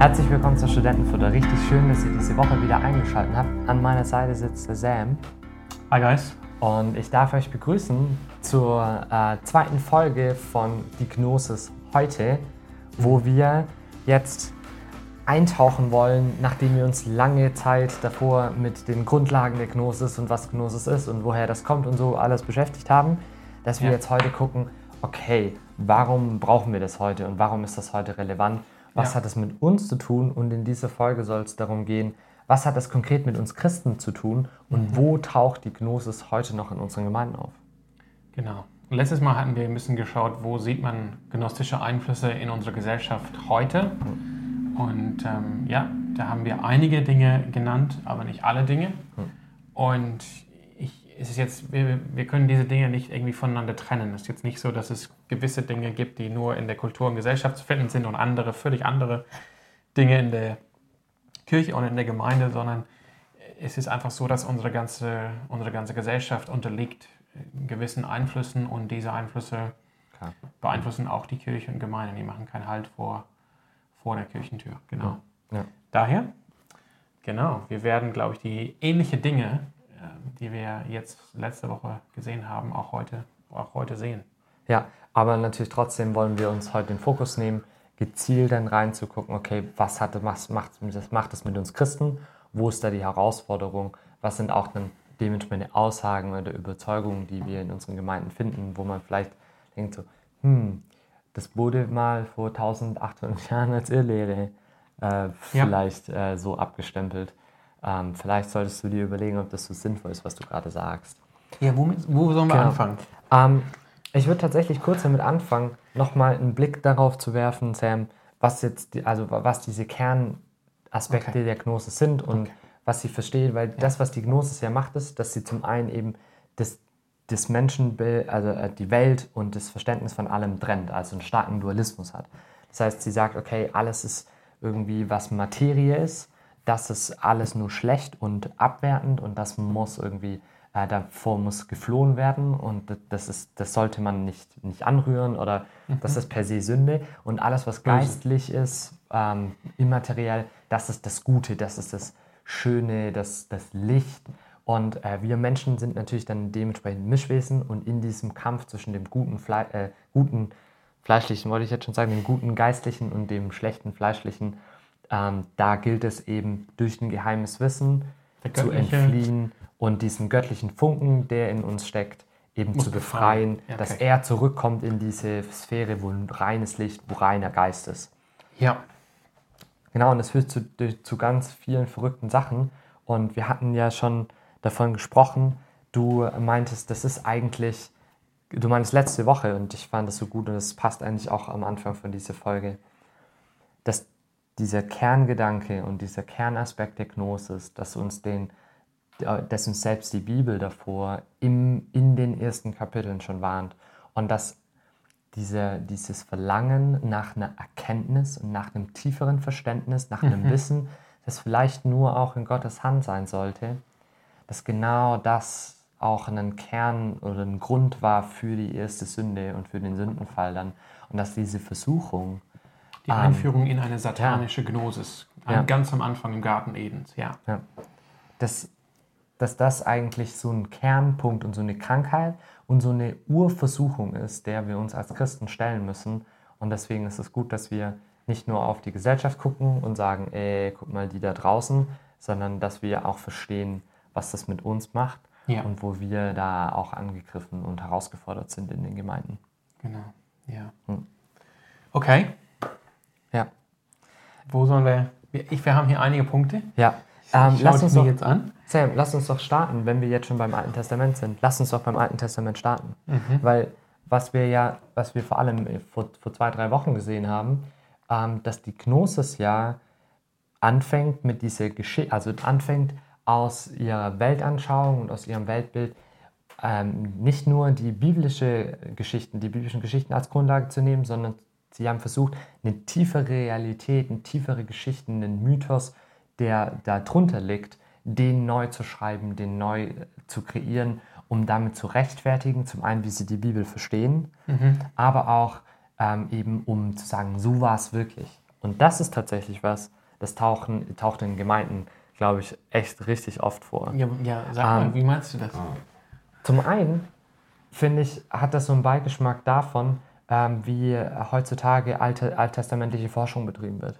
Herzlich willkommen zur Studentenfutter. Richtig schön, dass ihr diese Woche wieder eingeschaltet habt. An meiner Seite sitzt der Sam. Hi guys. Und ich darf euch begrüßen zur äh, zweiten Folge von Die Gnosis heute, wo wir jetzt eintauchen wollen, nachdem wir uns lange Zeit davor mit den Grundlagen der Gnosis und was Gnosis ist und woher das kommt und so alles beschäftigt haben, dass wir Ja. jetzt heute gucken, okay, warum brauchen wir das heute und warum ist das heute relevant? Was Ja. hat es mit uns zu tun? Und in dieser Folge soll es darum gehen, was hat das konkret mit uns Christen zu tun und wo taucht die Gnosis heute noch in unseren Gemeinden auf? Genau. Und Letztes Mal hatten wir ein bisschen geschaut, wo sieht man gnostische Einflüsse in unserer Gesellschaft heute. Und ähm, ja, da haben wir einige Dinge genannt, aber nicht alle Dinge. Und ich, es ist jetzt, wir, wir können diese Dinge nicht irgendwie voneinander trennen. Es ist jetzt nicht so, dass es gewisse Dinge gibt, die nur in der Kultur und Gesellschaft zu finden sind und andere, völlig andere Dinge in der Kirche und in der Gemeinde, sondern es ist einfach so, dass unsere ganze, unsere ganze Gesellschaft unterliegt gewissen Einflüssen und diese Einflüsse Klar. beeinflussen auch die Kirche und Gemeinde. Die machen keinen Halt vor, vor der Kirchentür. Genau. Ja. Daher, genau, wir werden, glaube ich, die ähnliche Dinge, die wir jetzt letzte Woche gesehen haben, auch heute, auch heute sehen. Ja, aber natürlich trotzdem wollen wir uns heute den Fokus nehmen, gezielt dann reinzugucken, okay, was, hat, was macht, das macht das mit uns Christen? Wo ist da die Herausforderung? Was sind auch dann dementsprechende Aussagen oder Überzeugungen, die wir in unseren Gemeinden finden, wo man vielleicht denkt so, hm, das wurde mal vor 1800 Jahren als Irrlehre äh, vielleicht äh, so abgestempelt. Ähm, vielleicht solltest du dir überlegen, ob das so sinnvoll ist, was du gerade sagst. Ja, womit, wo sollen wir Genau. anfangen? Ähm, ich würde tatsächlich kurz damit anfangen, nochmal einen Blick darauf zu werfen, Sam, was jetzt, die, also was diese Kernaspekte Okay. der Gnosis sind und Okay. was sie versteht, weil das, was die Gnosis ja macht, ist, dass sie zum einen eben das, das Menschenbild, also äh, die Welt und das Verständnis von allem trennt, also einen starken Dualismus hat. Das heißt, sie sagt, okay, alles ist irgendwie, was Materie ist, das ist alles nur schlecht und abwertend und das muss irgendwie, äh, davor muss geflohen werden und das, ist, das sollte man nicht, nicht anrühren oder das ist per se Sünde. Und alles, was geistlich ist, ähm, immateriell, das ist das Gute, das ist das Schöne, das, das Licht. Und äh, wir Menschen sind natürlich dann dementsprechend Mischwesen und in diesem Kampf zwischen dem guten, Fle äh, guten fleischlichen, wollte ich jetzt schon sagen, dem guten geistlichen und dem schlechten fleischlichen, ähm, da gilt es eben durch ein geheimes Wissen zu entfliehen und diesen göttlichen Funken, der in uns steckt, eben Muss zu befreien, befreien. Ja, dass okay. er zurückkommt in diese Sphäre, wo ein reines Licht, wo reiner Geist ist. Ja. Genau, und das führt zu, zu ganz vielen verrückten Sachen. Und wir hatten ja schon davon gesprochen, du meintest, das ist eigentlich, du meintest letzte Woche und ich fand das so gut und das passt eigentlich auch am Anfang von dieser Folge, dass dieser Kerngedanke und dieser Kernaspekt der Gnosis, dass uns den, dass uns selbst die Bibel davor im, in den ersten Kapiteln schon warnt und dass diese, dieses Verlangen nach einer Erkenntnis und nach einem tieferen Verständnis, nach einem Wissen, das vielleicht nur auch in Gottes Hand sein sollte, dass genau das auch ein Kern oder ein Grund war für die erste Sünde und für den Sündenfall dann. Und dass diese Versuchung, Die Einführung in eine satanische Gnosis. Ja. Ganz am Anfang im Garten Edens, ja. ja, dass, dass das eigentlich so ein Kernpunkt und so eine Krankheit und so eine Urversuchung ist, der wir uns als Christen stellen müssen. Und deswegen ist es gut, dass wir nicht nur auf die Gesellschaft gucken und sagen, ey, guck mal, die da draußen, sondern dass wir auch verstehen, was das mit uns macht Ja. und wo wir da auch angegriffen und herausgefordert sind in den Gemeinden. Genau, ja. Hm. Okay, Ja, wo sollen wir, wir- ich, wir haben hier einige Punkte. ja. Ähm, lass uns doch, jetzt an. Sam, lass uns doch starten, wenn wir jetzt schon beim Alten Testament sind. Lass uns doch beim Alten Testament starten. Weil was wir ja, was wir vor allem vor, vor zwei, drei Wochen gesehen haben, ähm, dass die Gnosis ja anfängt mit dieser Geschichte, also anfängt aus ihrer Weltanschauung und aus ihrem Weltbild ähm, nicht nur die biblische Geschichten, die biblischen Geschichten als Grundlage zu nehmen, sondern sie haben versucht, eine tiefere Realität, eine tiefere Geschichten, einen Mythos, der da drunter liegt, den neu zu schreiben, den neu äh, zu kreieren, um damit zu rechtfertigen, zum einen, wie sie die Bibel verstehen, aber auch ähm, eben, um zu sagen, so war es wirklich. Und das ist tatsächlich was, das tauchen, taucht in Gemeinden, glaube ich, echt richtig oft vor. Ja, ja sag mal, Ähm, wie meinst du das? Zum einen, finde ich, hat das so einen Beigeschmack davon, ähm, wie heutzutage alte, alttestamentliche Forschung betrieben wird.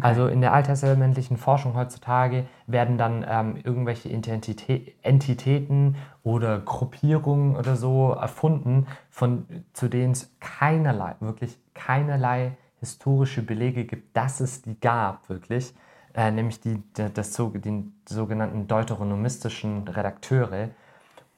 Also in der alttestamentlichen Forschung heutzutage werden dann ähm, irgendwelche Identitä Entitäten oder Gruppierungen oder so erfunden, von, zu denen es keinerlei, wirklich keinerlei historische Belege gibt, dass es die gab, wirklich. Äh, nämlich die, das, die sogenannten deuteronomistischen Redakteure.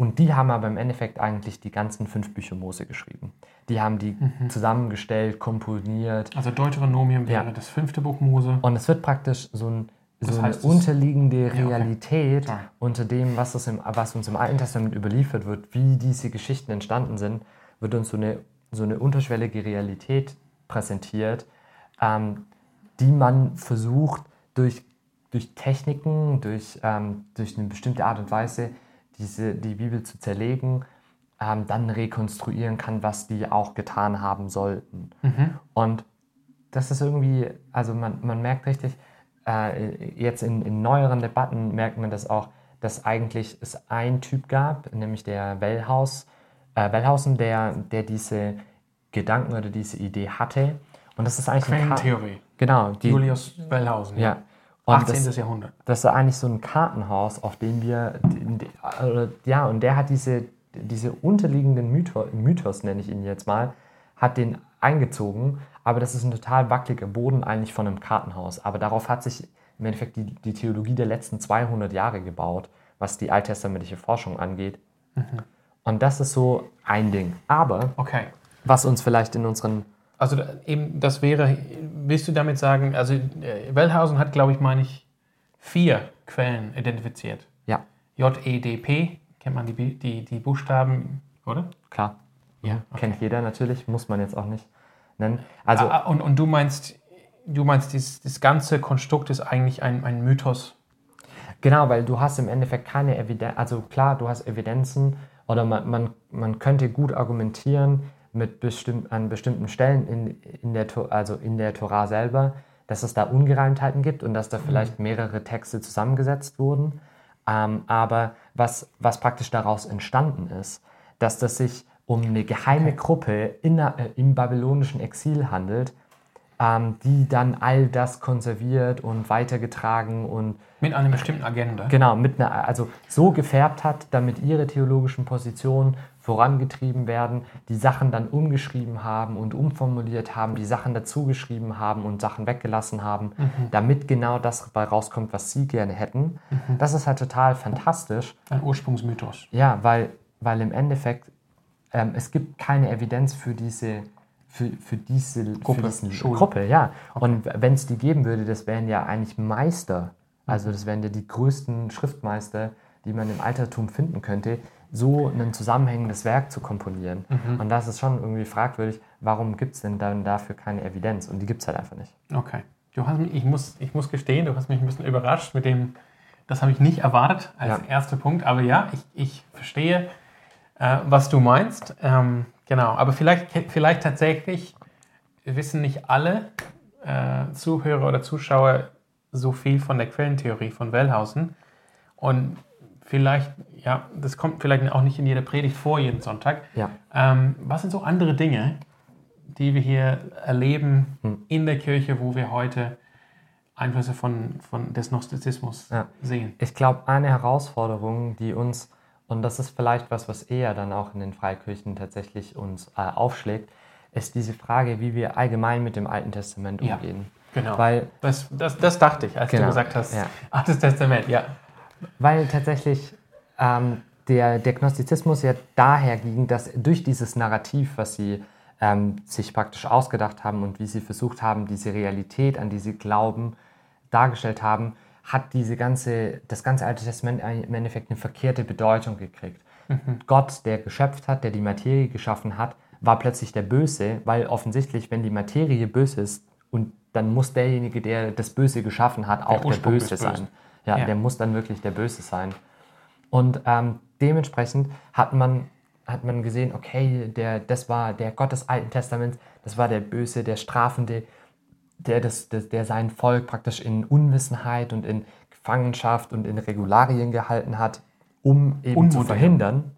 Und die haben aber im Endeffekt eigentlich die ganzen fünf Bücher Mose geschrieben. Die haben die zusammengestellt, komponiert. Also Deuteronomium wäre Ja. das fünfte Buch Mose. Und es wird praktisch so, ein, so eine unterliegende okay. Realität Sorry. unter dem, was, im, was uns im Alten Testament überliefert wird, wie diese Geschichten entstanden sind, wird uns so eine, so eine unterschwellige Realität präsentiert, ähm, die man versucht durch, durch Techniken, durch, ähm, durch eine bestimmte Art und Weise, diese, die Bibel zu zerlegen, ähm, dann rekonstruieren kann, was die auch getan haben sollten. Und das ist irgendwie, also man, man merkt richtig, äh, jetzt in, in neueren Debatten merkt man das auch, dass eigentlich es einen Typ gab, nämlich der Wellhaus, äh, Wellhausen, der, der diese Gedanken oder diese Idee hatte. Und das ist eigentlich Quellentheorie. Genau, die, Julius Wellhausen. ja. Und 18. das, Jahrhundert. das ist eigentlich so ein Kartenhaus, auf dem wir, ja, und der hat diese, diese unterliegenden Mythos, Mythos, nenne ich ihn jetzt mal, hat den eingezogen, aber das ist ein total wackeliger Boden eigentlich von einem Kartenhaus. Aber darauf hat sich im Endeffekt die, die Theologie der letzten 200 Jahre gebaut, was die alttestamentliche Forschung angeht. Und das ist so ein Ding. Aber Okay. was uns vielleicht in unseren, Also eben, das wäre, willst du damit sagen, also äh, Wellhausen hat, glaube ich, meine ich, vier Quellen identifiziert. ja, J-E-D-P, kennt man die, die, die Buchstaben, oder? klar, Ja. kennt jeder natürlich, muss man jetzt auch nicht nennen. Also, Ah, und, und du meinst, du meinst, dieses, das ganze Konstrukt ist eigentlich ein, ein Mythos. Genau, weil du hast im Endeffekt keine Evidenz, also klar, du hast Evidenzen oder man, man, man könnte gut argumentieren mit bestimmt, an bestimmten Stellen in, in, der, also in der Tora selber, dass es da Ungereimtheiten gibt und dass da vielleicht mehrere Texte zusammengesetzt wurden. Ähm, aber was, was praktisch daraus entstanden ist, dass das sich um eine geheime Gruppe in, äh, im babylonischen Exil handelt, ähm, die dann all das konserviert und weitergetragen und Mit einer bestimmten Agenda. Genau, mit einer, also so gefärbt hat, damit ihre theologischen Positionen vorangetrieben werden, die Sachen dann umgeschrieben haben und umformuliert haben, die Sachen dazugeschrieben haben und Sachen weggelassen haben, damit genau das dabei rauskommt, was sie gerne hätten. Das ist halt total fantastisch. Ein Ursprungsmythos. Ja, weil, weil im Endeffekt ähm, es gibt keine Evidenz für diese für, für diese Gruppe, für diesen. Gruppe, ja. Und wenn es die geben würde, das wären ja eigentlich Meister. Also das wären ja die größten Schriftmeister, die man im Altertum finden könnte, so ein zusammenhängendes Werk zu komponieren. Und das ist schon irgendwie fragwürdig, warum gibt es denn dann dafür keine Evidenz? Und die gibt es halt einfach nicht. Okay. Du hast mich, ich, muss, ich muss gestehen, du hast mich ein bisschen überrascht mit dem, das habe ich nicht erwartet als Ja. erster Punkt. Aber ja, ich, ich verstehe, äh, was du meinst. Ähm, genau, aber vielleicht, vielleicht tatsächlich wissen nicht alle äh, Zuhörer oder Zuschauer so viel von der Quellentheorie von Wellhausen. Und vielleicht, ja, das kommt vielleicht auch nicht in jeder Predigt vor jeden Sonntag. Ja. Ähm, was sind so andere Dinge, die wir hier erleben Hm. in der Kirche, wo wir heute Einflüsse von, von des Gnostizismus Ja. sehen? Ich glaube, eine Herausforderung, die uns, und das ist vielleicht was, was eher dann auch in den Freikirchen tatsächlich uns äh, aufschlägt, ist diese Frage, wie wir allgemein mit dem Alten Testament Ja. umgehen. Genau. Weil, das, das, das dachte ich, als Genau, du gesagt hast, ja. Altes Testament, ja. weil tatsächlich ähm, der, der Gnostizismus ja daher ging, dass durch dieses Narrativ, was sie ähm, sich praktisch ausgedacht haben und wie sie versucht haben, diese Realität, an die sie glauben, dargestellt haben, hat diese ganze, das ganze Alte Testament im Endeffekt eine verkehrte Bedeutung gekriegt. Gott, der geschöpft hat, der die Materie geschaffen hat, war plötzlich der Böse, weil offensichtlich, wenn die Materie böse ist, und dann muss derjenige, der das Böse geschaffen hat, auch der, des Böse sein. Ja, Ja. der muss dann wirklich der Böse sein. Und ähm, dementsprechend hat man, hat man gesehen, okay, der, das war der Gott des Alten Testaments, das war der Böse, der Strafende. Der, das, der, der sein Volk praktisch in Unwissenheit und in Gefangenschaft und in Regularien gehalten hat, um eben Unmodern. zu verhindern,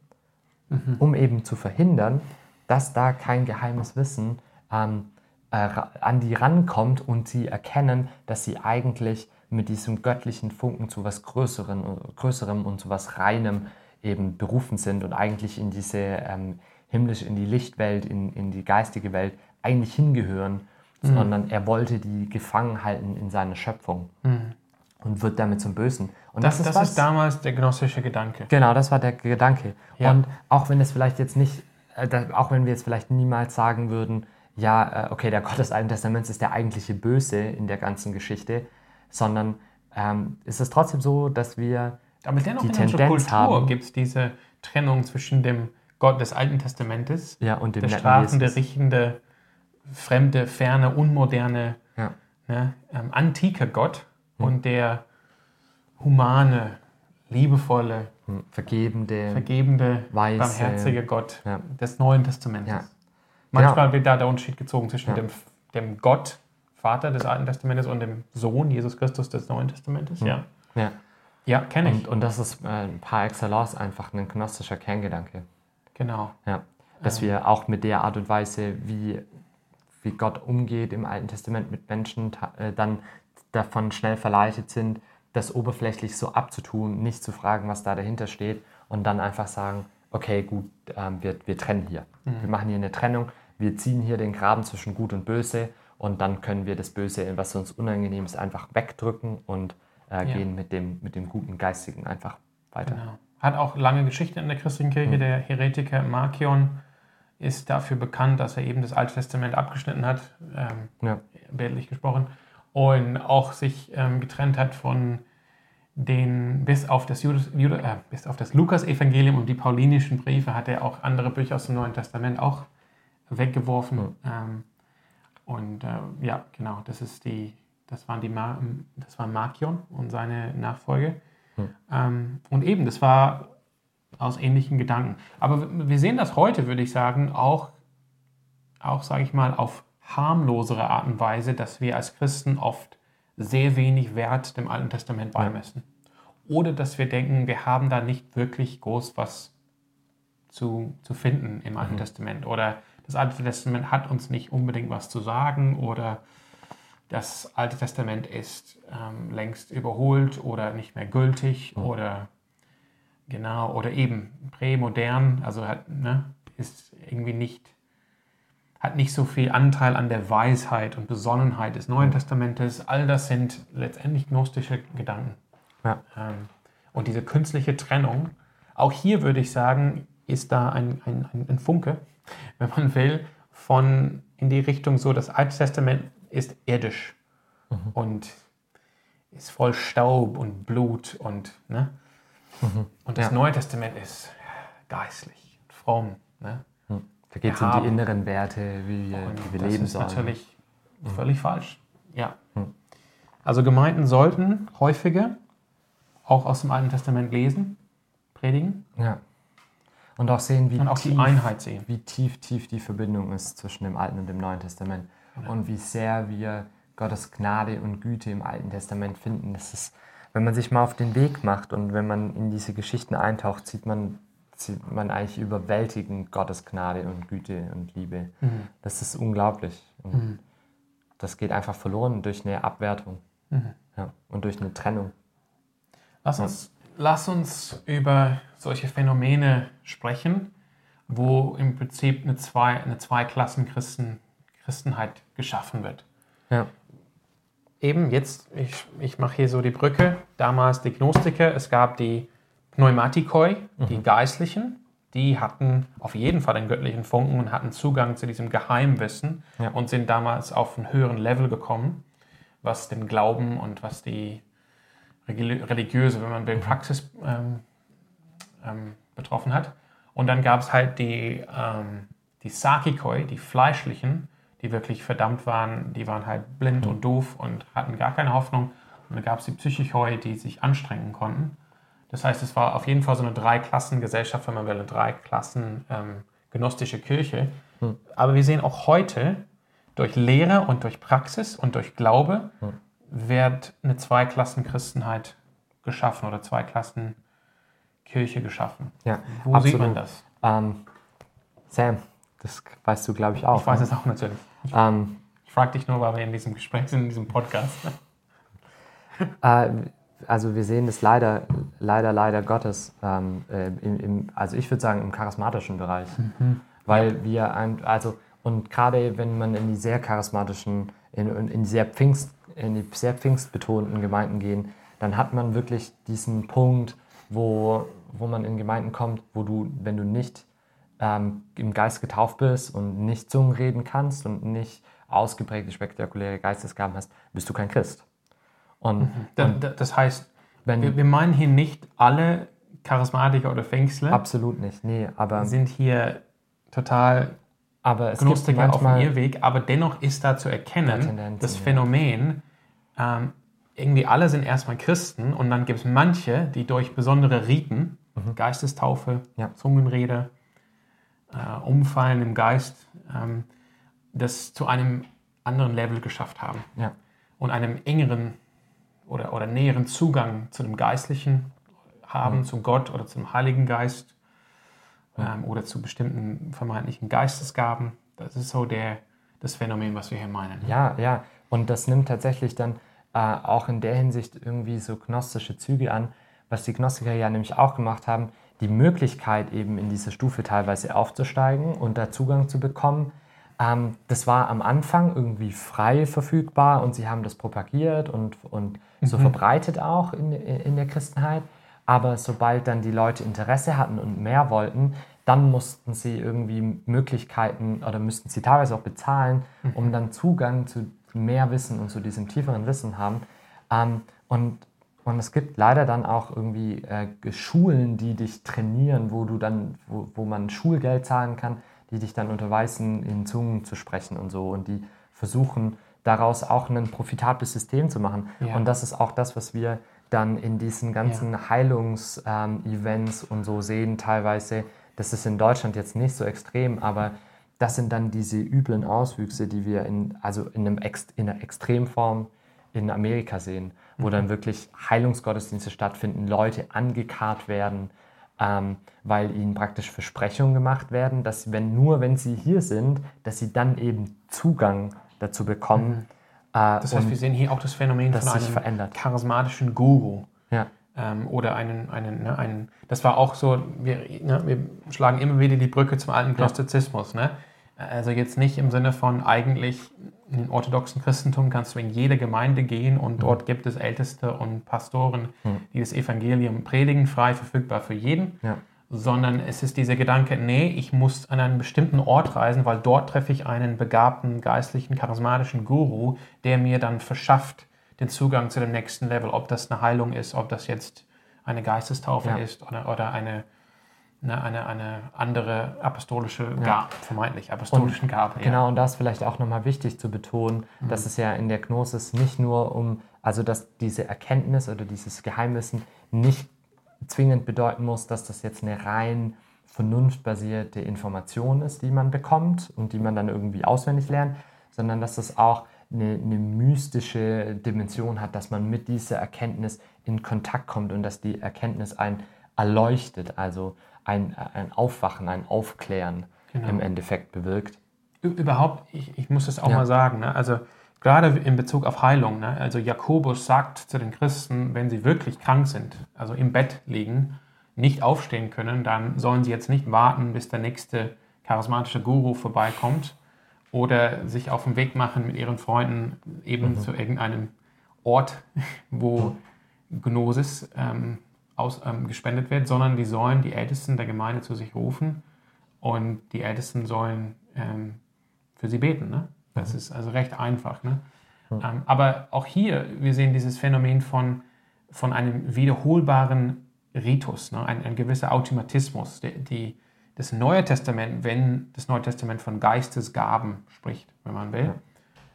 um eben zu verhindern, dass da kein geheimes Wissen ähm, äh, an die rankommt und sie erkennen, dass sie eigentlich mit diesem göttlichen Funken zu was Größeren, Größerem und zu was Reinem eben berufen sind und eigentlich in diese ähm, himmlisch, in die Lichtwelt, in, in die geistige Welt eigentlich hingehören, sondern er wollte die gefangen halten in seiner Schöpfung und wird damit zum Bösen. Und Das, das, was- ist damals der gnostische Gedanke. Genau, das war der Gedanke. Ja. Und auch wenn es vielleicht jetzt nicht, äh, auch wenn wir jetzt vielleicht niemals sagen würden, ja, äh, okay, der Gott des Alten Testaments ist der eigentliche Böse in der ganzen Geschichte, sondern ähm, ist es trotzdem so, dass wir Aber dennoch die in Tendenz Kultur haben- gibt es diese Trennung zwischen dem Gott des Alten Testamentes, ja und dem der strafende, richtende, fremde, ferne, unmoderne, ja, ne, ähm, antike Gott und der humane, liebevolle, hm, vergebende, vergebende, Weise. barmherzige Gott Ja. des Neuen Testamentes. Ja. Manchmal wird da der Unterschied gezogen zwischen dem, dem Gott, Vater des Alten Testamentes und dem Sohn, Jesus Christus des Neuen Testamentes. Ja, ja. ja kenne ich. Und, und das ist äh, par excellence einfach ein gnostischer Kerngedanke. genau. Ja. Dass wir auch mit der Art und Weise, wie, wie Gott umgeht im Alten Testament mit Menschen, äh, dann davon schnell verleitet sind, das oberflächlich so abzutun, nicht zu fragen, was da dahinter steht und dann einfach sagen, okay, gut, ähm, wir, wir trennen hier. Wir machen hier eine Trennung, wir ziehen hier den Graben zwischen Gut und Böse und dann können wir das Böse, was uns unangenehm ist, einfach wegdrücken und äh, Ja. gehen mit dem, mit dem guten Geistigen einfach weiter. Genau. Hat auch lange Geschichte in der christlichen Kirche. Der Heretiker Markion ist dafür bekannt, dass er eben das Alte Testament abgeschnitten hat, ähm, Ja. bildlich gesprochen, und auch sich ähm, getrennt hat von den, bis auf das, Judas, Judas, äh, bis auf das Lukas-Evangelium und die paulinischen Briefe hat er auch andere Bücher aus dem Neuen Testament auch weggeworfen. Ähm, und äh, ja, genau, das ist die, das waren die, Ma das war Markion und seine Nachfolge. Ähm, und eben, das war aus ähnlichen Gedanken. Aber wir- sehen das heute, würde ich sagen, auch, auch sage ich mal, auf harmlosere Art und Weise, dass wir als Christen oft sehr wenig Wert dem Alten Testament beimessen. Oder dass wir denken, wir haben da nicht wirklich groß was zu, zu finden im Alten Testament. Oder das Alte Testament hat uns nicht unbedingt was zu sagen. Oder das Alte Testament ist ähm, längst überholt oder nicht mehr gültig. Oder genau, oder eben prämodern, also hat, ne, ist irgendwie nicht hat nicht so viel Anteil an der Weisheit und Besonnenheit des Neuen Testamentes. All das sind letztendlich gnostische Gedanken. Ja. Ähm, und diese künstliche Trennung, auch hier würde ich sagen, ist da ein, ein, ein, ein Funke, wenn man will, von in die Richtung so, das Alte Testament ist irdisch und ist voll Staub und Blut und, ne? Und das Ja. Neue Testament ist geistlich, fromm. Ne? Da geht es um die inneren Werte, wie wir, wie wir das leben ist sollen. natürlich völlig falsch. Ja. Also Gemeinden sollten häufiger auch aus dem Alten Testament lesen, predigen Ja. Und auch sehen, wie und auch tief, die Einheit sehen. wie tief, tief die Verbindung ist zwischen dem Alten und dem Neuen Testament. Und wie sehr wir Gottes Gnade und Güte im Alten Testament finden. Das ist, wenn man sich mal auf den Weg macht und wenn man in diese Geschichten eintaucht, sieht man, sieht man eigentlich überwältigend Gottes Gnade und Güte und Liebe. Mhm. Das ist unglaublich. Und Das geht einfach verloren durch eine Abwertung Mhm. ja, und durch eine Trennung. Lass uns, lass uns über solche Phänomene sprechen, wo im Prinzip eine, zwei, eine Zweiklassen-Christen, Christenheit geschaffen wird. Ja. Eben jetzt, ich, ich mache hier so die Brücke, damals die Gnostiker, es gab die Pneumatikoi, die Geistlichen, die hatten auf jeden Fall den göttlichen Funken und hatten Zugang zu diesem Geheimwissen Ja. und sind damals auf einen höheren Level gekommen, was den Glauben und was die reli- religiöse, wenn man will, Praxis ähm, ähm, betroffen hat. Und dann gab es halt die, ähm, die Sakikoi, die Fleischlichen, die wirklich verdammt waren, die waren halt blind und doof und hatten gar keine Hoffnung. Und dann gab es die Psychichoi, die sich anstrengen konnten. Das heißt, es war auf jeden Fall so eine Drei-Klassen-Gesellschaft, wenn man will, eine Drei-Klassen ähm, gnostische Kirche. Aber wir sehen auch heute, durch Lehre und durch Praxis und durch Glaube wird eine Zweiklassen-Christenheit geschaffen oder Zweiklassen-Kirche geschaffen. Ja, Wo sieht man das? Ähm, Sam, das weißt du, glaube ich, auch. Ich weiß ne? es auch natürlich. Ähm, Ich frage dich nur, weil wir in diesem Gespräch sind, in diesem Podcast. Äh, also wir sehen das leider, leider, leider Gottes, ähm, äh, im, im, also ich würde sagen im charismatischen Bereich, weil wir, ein, also und gerade wenn man in die sehr charismatischen, in, in, die sehr Pfingst, in die sehr pfingstbetonten Gemeinden gehen, dann hat man wirklich diesen Punkt, wo, wo man in Gemeinden kommt, wo du, wenn du nicht ähm, im Geist getauft bist und nicht Zungen reden kannst und nicht ausgeprägte spektakuläre Geistesgaben hast, bist du kein Christ. Und, Da, da, das heißt, wenn wir, wir meinen hier nicht alle Charismatiker oder Pfingstler absolut nicht, nee, aber, sind hier total aber es gibt Gnostiker auf manchmal, Irrweg, aber dennoch ist da zu erkennen, das ja. Phänomen, ähm, irgendwie alle sind erstmal Christen und dann gibt es manche, die durch besondere Riten, Geistestaufe, Mhm. Ja. Zungenrede, äh, Umfallen im Geist, ähm, das zu einem anderen Level geschafft haben ja, und einem engeren oder, oder näheren Zugang zu dem Geistlichen haben, Mhm. zu Gott oder zum Heiligen Geist ähm, oder zu bestimmten vermeintlichen Geistesgaben. Das ist so der, das Phänomen, was wir hier meinen. ja, ja. Und das nimmt tatsächlich dann äh, auch in der Hinsicht irgendwie so gnostische Züge an, was die Gnostiker ja nämlich auch gemacht haben, die Möglichkeit eben in diese Stufe teilweise aufzusteigen und da Zugang zu bekommen. Ähm, das war am Anfang irgendwie frei verfügbar und sie haben das propagiert und, und so verbreitet auch in, in der Christenheit. Aber sobald dann die Leute Interesse hatten und mehr wollten, dann mussten sie irgendwie Möglichkeiten oder müssten sie teilweise auch bezahlen, um dann Zugang zu mehr Wissen und zu diesem tieferen Wissen haben. Ähm, und, und es gibt leider dann auch irgendwie äh, Schulen, die dich trainieren, wo du dann, wo, wo man Schulgeld zahlen kann, die dich dann unterweisen, in Zungen zu sprechen und so. Und die versuchen daraus auch ein profitables System zu machen. Ja. Und das ist auch das, was wir dann in diesen ganzen Heilungs-Events und so sehen teilweise. Das ist in Deutschland jetzt nicht so extrem, aber das sind dann diese üblen Auswüchse, die wir in, also in, einem Ex, in einer Extremform in Amerika sehen, wo dann wirklich Heilungsgottesdienste stattfinden, Leute angekarrt werden, ähm, weil ihnen praktisch Versprechungen gemacht werden, dass wenn nur wenn sie hier sind, dass sie dann eben Zugang dazu bekommen. Äh, Das heißt, wir sehen hier auch das Phänomen das von sich einem verändert. charismatischen Guru. ja, ähm, oder einen, einen, ne, einen, das war auch so, wir, ne, wir schlagen immer wieder die Brücke zum alten Gnostizismus. Ne? Also jetzt nicht im Sinne von eigentlich den orthodoxen Christentum kannst du in jede Gemeinde gehen und dort gibt es Älteste und Pastoren, die das Evangelium predigen, frei verfügbar für jeden. ja, Sondern es ist dieser Gedanke, nee, ich muss an einen bestimmten Ort reisen, weil dort treffe ich einen begabten, geistlichen, charismatischen Guru, der mir dann verschafft den Zugang zu dem nächsten Level. Ob das eine Heilung ist, ob das jetzt eine Geistestaufe Ja. ist oder, oder eine, eine, eine, eine andere apostolische Gabe, vermeintlich apostolischen Gabe. ja. Genau, und das ist vielleicht auch nochmal wichtig zu betonen, Mhm. dass es ja in der Gnosis nicht nur um, also dass diese Erkenntnis oder dieses Geheimwissen nicht zwingend bedeuten muss, dass das jetzt eine rein vernunftbasierte Information ist, die man bekommt und die man dann irgendwie auswendig lernt, sondern dass es auch eine, eine mystische Dimension hat, dass man mit dieser Erkenntnis in Kontakt kommt und dass die Erkenntnis einen erleuchtet, also ein, ein Aufwachen, ein Aufklären Genau. im Endeffekt bewirkt. Überhaupt, ich, ich muss das auch Ja. mal sagen, ne? also gerade in Bezug auf Heilung, ne? also Jakobus sagt zu den Christen, wenn sie wirklich krank sind, also im Bett liegen, nicht aufstehen können, dann sollen sie jetzt nicht warten, bis der nächste charismatische Guru vorbeikommt oder sich auf den Weg machen mit ihren Freunden eben zu irgendeinem Ort, wo Gnosis ähm, aus, ähm, gespendet wird, sondern die sollen die Ältesten der Gemeinde zu sich rufen und die Ältesten sollen ähm, für sie beten. Ne? Das ist also recht einfach. Ne? Ähm, aber auch hier, wir sehen dieses Phänomen von, von einem wiederholbaren Ritus, ne? ein, ein gewisser Automatismus. Die, die, das Neue Testament, wenn das Neue Testament von Geistesgaben spricht, wenn man will,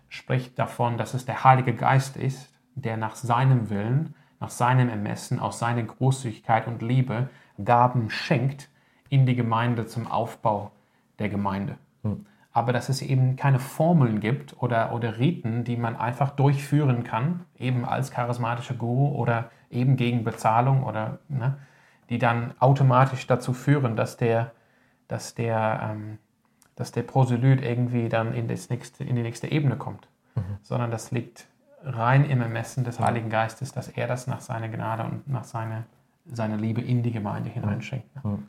spricht davon, dass es der Heilige Geist ist, der nach seinem Willen, nach seinem Ermessen, aus seiner Großzügigkeit und Liebe Gaben schenkt in die Gemeinde zum Aufbau der Gemeinde. aber dass es eben keine Formeln gibt oder, oder Riten, die man einfach durchführen kann, eben als charismatischer Guru oder eben gegen Bezahlung oder ne, die dann automatisch dazu führen, dass der, dass der, ähm, dass der Proselyt irgendwie dann in, das nächste, in die nächste Ebene kommt, mhm. sondern das liegt rein im Ermessen des Heiligen Geistes, dass er das nach seiner Gnade und nach seiner, seiner Liebe in die Gemeinde hineinschenkt. Mhm.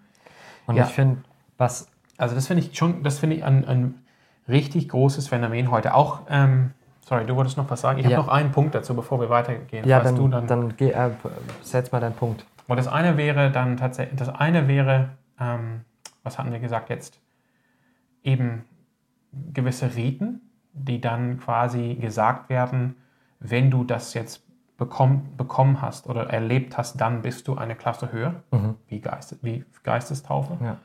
Und ja. ich finde, was also das finde ich schon, das finde ich ein, ein, richtig großes Phänomen heute. Auch, ähm, sorry, du wolltest noch was sagen. Ich ja. habe noch einen Punkt dazu, bevor wir weitergehen. Ja, dann, du dann, dann geh, äh, setz mal deinen Punkt. Und das eine wäre dann tatsächlich, das eine wäre, ähm, was hatten wir gesagt jetzt? Eben gewisse Riten, die dann quasi gesagt werden, wenn du das jetzt bekomm, bekommen hast oder erlebt hast, dann bist du eine Klasse höher, mhm. wie, Geist, wie Geistestaufe. Ja.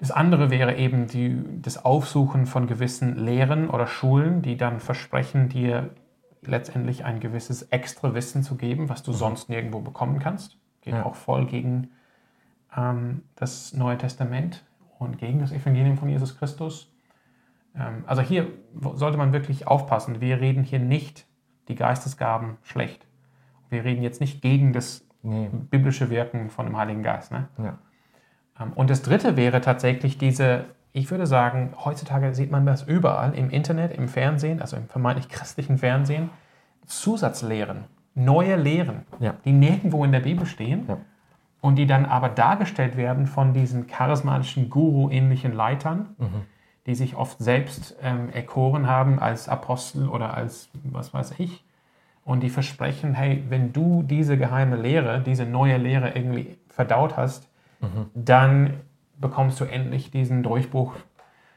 Das andere wäre eben die, das Aufsuchen von gewissen Lehren oder Schulen, die dann versprechen, dir letztendlich ein gewisses extra Wissen zu geben, was du mhm. sonst nirgendwo bekommen kannst. Geht ja. auch voll gegen ähm, das Neue Testament und gegen das Evangelium von Jesus Christus. Ähm, also hier sollte man wirklich aufpassen. Wir reden hier nicht die Geistesgaben schlecht. Wir reden jetzt nicht gegen das nee. biblische Wirken von dem Heiligen Geist. Ne? Ja. Ähm, und das Dritte wäre tatsächlich diese, ich würde sagen, heutzutage sieht man das überall im Internet, im Fernsehen, also im vermeintlich christlichen Fernsehen, Zusatzlehren, neue Lehren, ja. die nirgendwo in der Bibel stehen ja. und die dann aber dargestellt werden von diesen charismatischen Guru-ähnlichen Leitern, mhm. Die sich oft selbst ähm, erkoren haben als Apostel oder als was weiß ich. Und die versprechen, hey, wenn du diese geheime Lehre, diese neue Lehre irgendwie verdaut hast, mhm. dann bekommst du endlich diesen Durchbruch,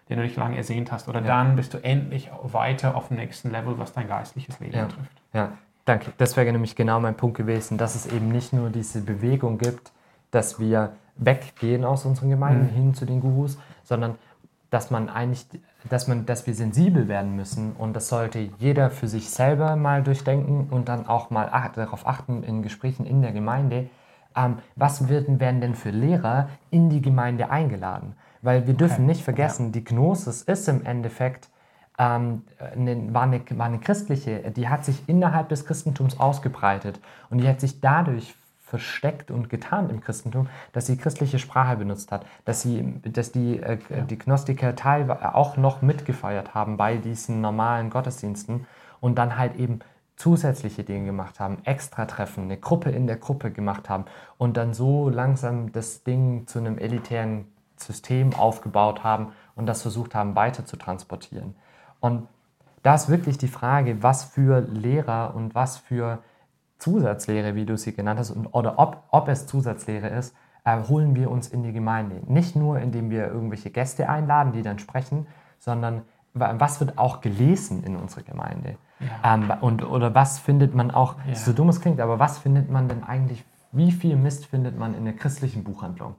den du dich lange ersehnt hast. Oder ja. dann bist du endlich weiter auf dem nächsten Level, was dein geistliches Leben ja. betrifft. Ja, danke. Das wäre nämlich genau mein Punkt gewesen, dass es eben nicht nur diese Bewegung gibt, dass wir weggehen aus unseren Gemeinden mhm. hin zu den Gurus, sondern dass man eigentlich, dass man, dass wir sensibel werden müssen und das sollte jeder für sich selber mal durchdenken und dann auch mal ach, darauf achten in Gesprächen in der Gemeinde, ähm, was werden, werden denn für Lehrer in die Gemeinde eingeladen? Weil wir dürfen okay. nicht vergessen, ja. die Gnosis ist im Endeffekt ähm, eine, war, eine, war eine christliche, die hat sich innerhalb des Christentums ausgebreitet und die hat sich dadurch versteckt und getan im Christentum, dass sie christliche Sprache benutzt hat, dass, sie, dass die, äh, die Gnostiker teilweise auch noch mitgefeiert haben bei diesen normalen Gottesdiensten und dann halt eben zusätzliche Dinge gemacht haben, Extra-Treffen, eine Gruppe in der Gruppe gemacht haben und dann so langsam das Ding zu einem elitären System aufgebaut haben und das versucht haben weiter zu transportieren. Und da ist wirklich die Frage, was für Lehrer und was für Zusatzlehre, wie du sie genannt hast, und, oder ob, ob es Zusatzlehre ist, äh, holen wir uns in die Gemeinde. Nicht nur, indem wir irgendwelche Gäste einladen, die dann sprechen, sondern was wird auch gelesen in unserer Gemeinde? Ja. Ähm, und, oder was findet man auch, ja. so dumm es klingt, aber was findet man denn eigentlich, wie viel Mist findet man in der christlichen Buchhandlung?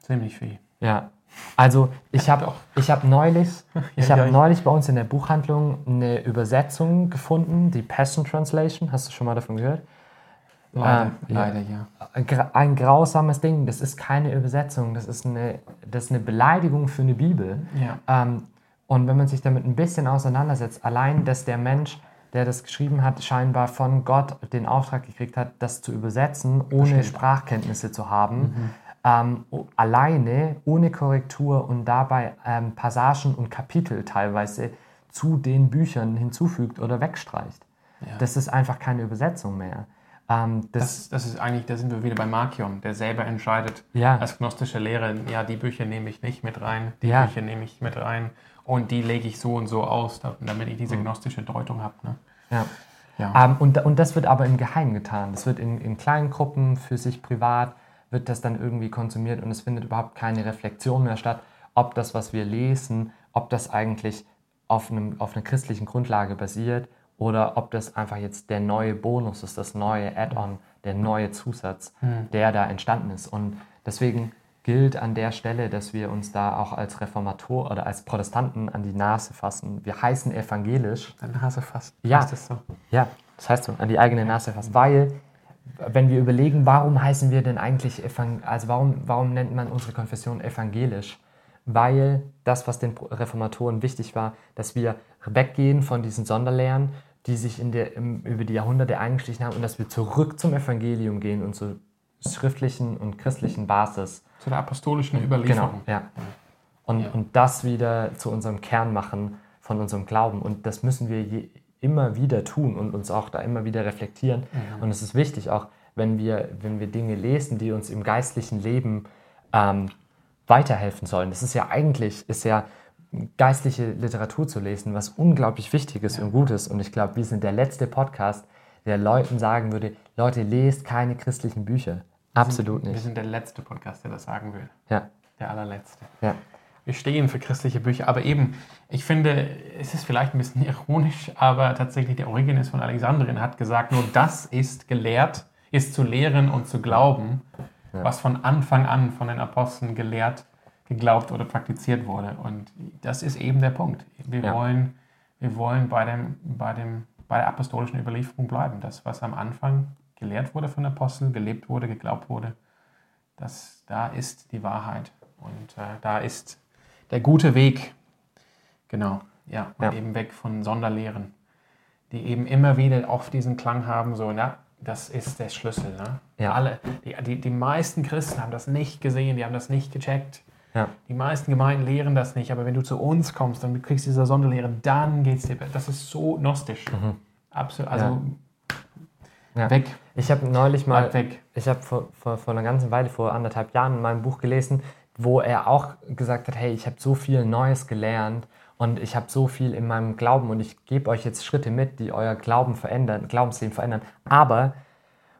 Ziemlich viel. Ja. Also ich habe hab neulich, ich hab neulich bei uns in der Buchhandlung eine Übersetzung gefunden, die Passion Translation. Hast du schon mal davon gehört? Leider, ähm, leider ja. Ein grausames Ding. Das ist keine Übersetzung. Das ist eine, das ist eine Beleidigung für eine Bibel. Ja. Ähm, und wenn man sich damit ein bisschen auseinandersetzt, allein, dass der Mensch, der das geschrieben hat, scheinbar von Gott den Auftrag gekriegt hat, das zu übersetzen, ohne. Sprachkenntnisse zu haben, mhm. Ähm, alleine, ohne Korrektur und dabei ähm, Passagen und Kapitel teilweise zu den Büchern hinzufügt oder wegstreicht. Ja. Das ist einfach keine Übersetzung mehr. Ähm, das, das, das, ist eigentlich, da sind wir wieder bei Markion, der selber entscheidet ja. als gnostische Lehre, ja, die Bücher nehme ich nicht mit rein, die ja. Bücher nehme ich mit rein und die lege ich so und so aus, damit ich diese mhm. gnostische Deutung habe. Ne? Ja. ja. Ähm, und, und das wird aber im Geheimen getan. Das wird in, in kleinen Gruppen für sich privat, wird das dann irgendwie konsumiert und es findet überhaupt keine Reflexion mehr statt, ob das, was wir lesen, ob das eigentlich auf, einem, auf einer christlichen Grundlage basiert oder ob das einfach jetzt der neue Bonus ist, das neue Add-on, der neue Zusatz, mhm. der da entstanden ist. Und deswegen gilt an der Stelle, dass wir uns da auch als Reformator oder als Protestanten an die Nase fassen. Wir heißen evangelisch. An die Nase fassen. Ja, heißt das so? Ja, das heißt so, an die eigene Nase fassen. Weil, wenn wir überlegen, warum heißen wir denn eigentlich, Evangel also warum, warum nennt man unsere Konfession evangelisch? weil das, was den Reformatoren wichtig war, dass wir weggehen von diesen Sonderlehren, die sich in der, im, über die Jahrhunderte eingeschlichen haben und dass wir zurück zum Evangelium gehen und zur schriftlichen und christlichen Basis. Zu der apostolischen Überlieferung. Genau, ja. Und, ja. und das wieder zu unserem Kern machen von unserem Glauben. Und das müssen wir je, immer wieder tun und uns auch da immer wieder reflektieren. Mhm. Und es ist wichtig, auch wenn wir, wenn wir Dinge lesen, die uns im geistlichen Leben ähm, weiterhelfen sollen. Das ist ja eigentlich, ist ja geistliche Literatur zu lesen, was unglaublich wichtig ist ja. und gut ist. Und ich glaube, wir sind der letzte Podcast, der Leuten sagen würde, Leute, lest keine christlichen Bücher. Absolut wir sind, nicht. Wir sind der letzte Podcast, der das sagen will. Ja. Der allerletzte. Ja. Wir stehen für christliche Bücher, aber eben, ich finde, es ist vielleicht ein bisschen ironisch, aber tatsächlich der Origenes von Alexandrien hat gesagt, nur das ist gelehrt, ist zu lehren und zu glauben, ja. was von Anfang an von den Aposteln gelehrt, geglaubt oder praktiziert wurde. Und das ist eben der Punkt. Wir ja. wollen, wir wollen bei, dem, bei, dem, bei der apostolischen Überlieferung bleiben. Das, was am Anfang gelehrt wurde von Aposteln, gelebt wurde, geglaubt wurde, das, da ist die Wahrheit. Und äh, da ist der gute Weg. Genau, ja. Und ja. eben weg von Sonderlehren, die eben immer wieder oft diesen Klang haben, so, na, das ist der Schlüssel. Ne? Ja. Alle, die, die, die meisten Christen haben das nicht gesehen, die haben das nicht gecheckt. Ja. Die meisten Gemeinden lehren das nicht, aber wenn du zu uns kommst und du kriegst diese Sonderlehre, dann geht es dir besser. Das ist so gnostisch. Mhm. Absolut. Also ja. weg. Ich habe neulich mal, ich habe vor, vor, vor einer ganzen Weile, vor anderthalb Jahren, mal ein Buch gelesen, wo er auch gesagt hat, hey, ich habe so viel Neues gelernt und ich habe so viel in meinem Glauben und ich gebe euch jetzt Schritte mit, die euer Glauben verändern, Glaubensleben verändern. Aber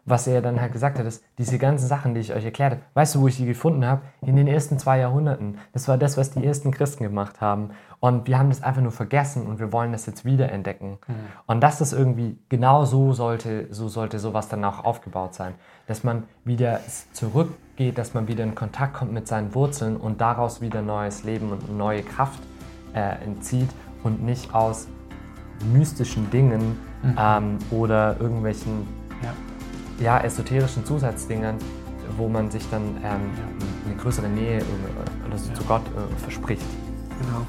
was er dann halt gesagt hat, ist, diese ganzen Sachen, die ich euch erklärt habe, weißt du, wo ich die gefunden habe? In den ersten zwei Jahrhunderten. Das war das, was die ersten Christen gemacht haben. Und wir haben das einfach nur vergessen und wir wollen das jetzt wiederentdecken. Mhm. Und das ist irgendwie, genau so sollte, so sollte sowas dann auch aufgebaut sein. Dass man wieder zurückgeht, dass man wieder in Kontakt kommt mit seinen Wurzeln und daraus wieder neues Leben und neue Kraft äh, entzieht und nicht aus mystischen Dingen mhm. ähm, oder irgendwelchen ja ja, esoterischen Zusatzdingern, wo man sich dann ähm, eine größere Nähe äh, oder so ja. zu Gott äh, verspricht. Genau.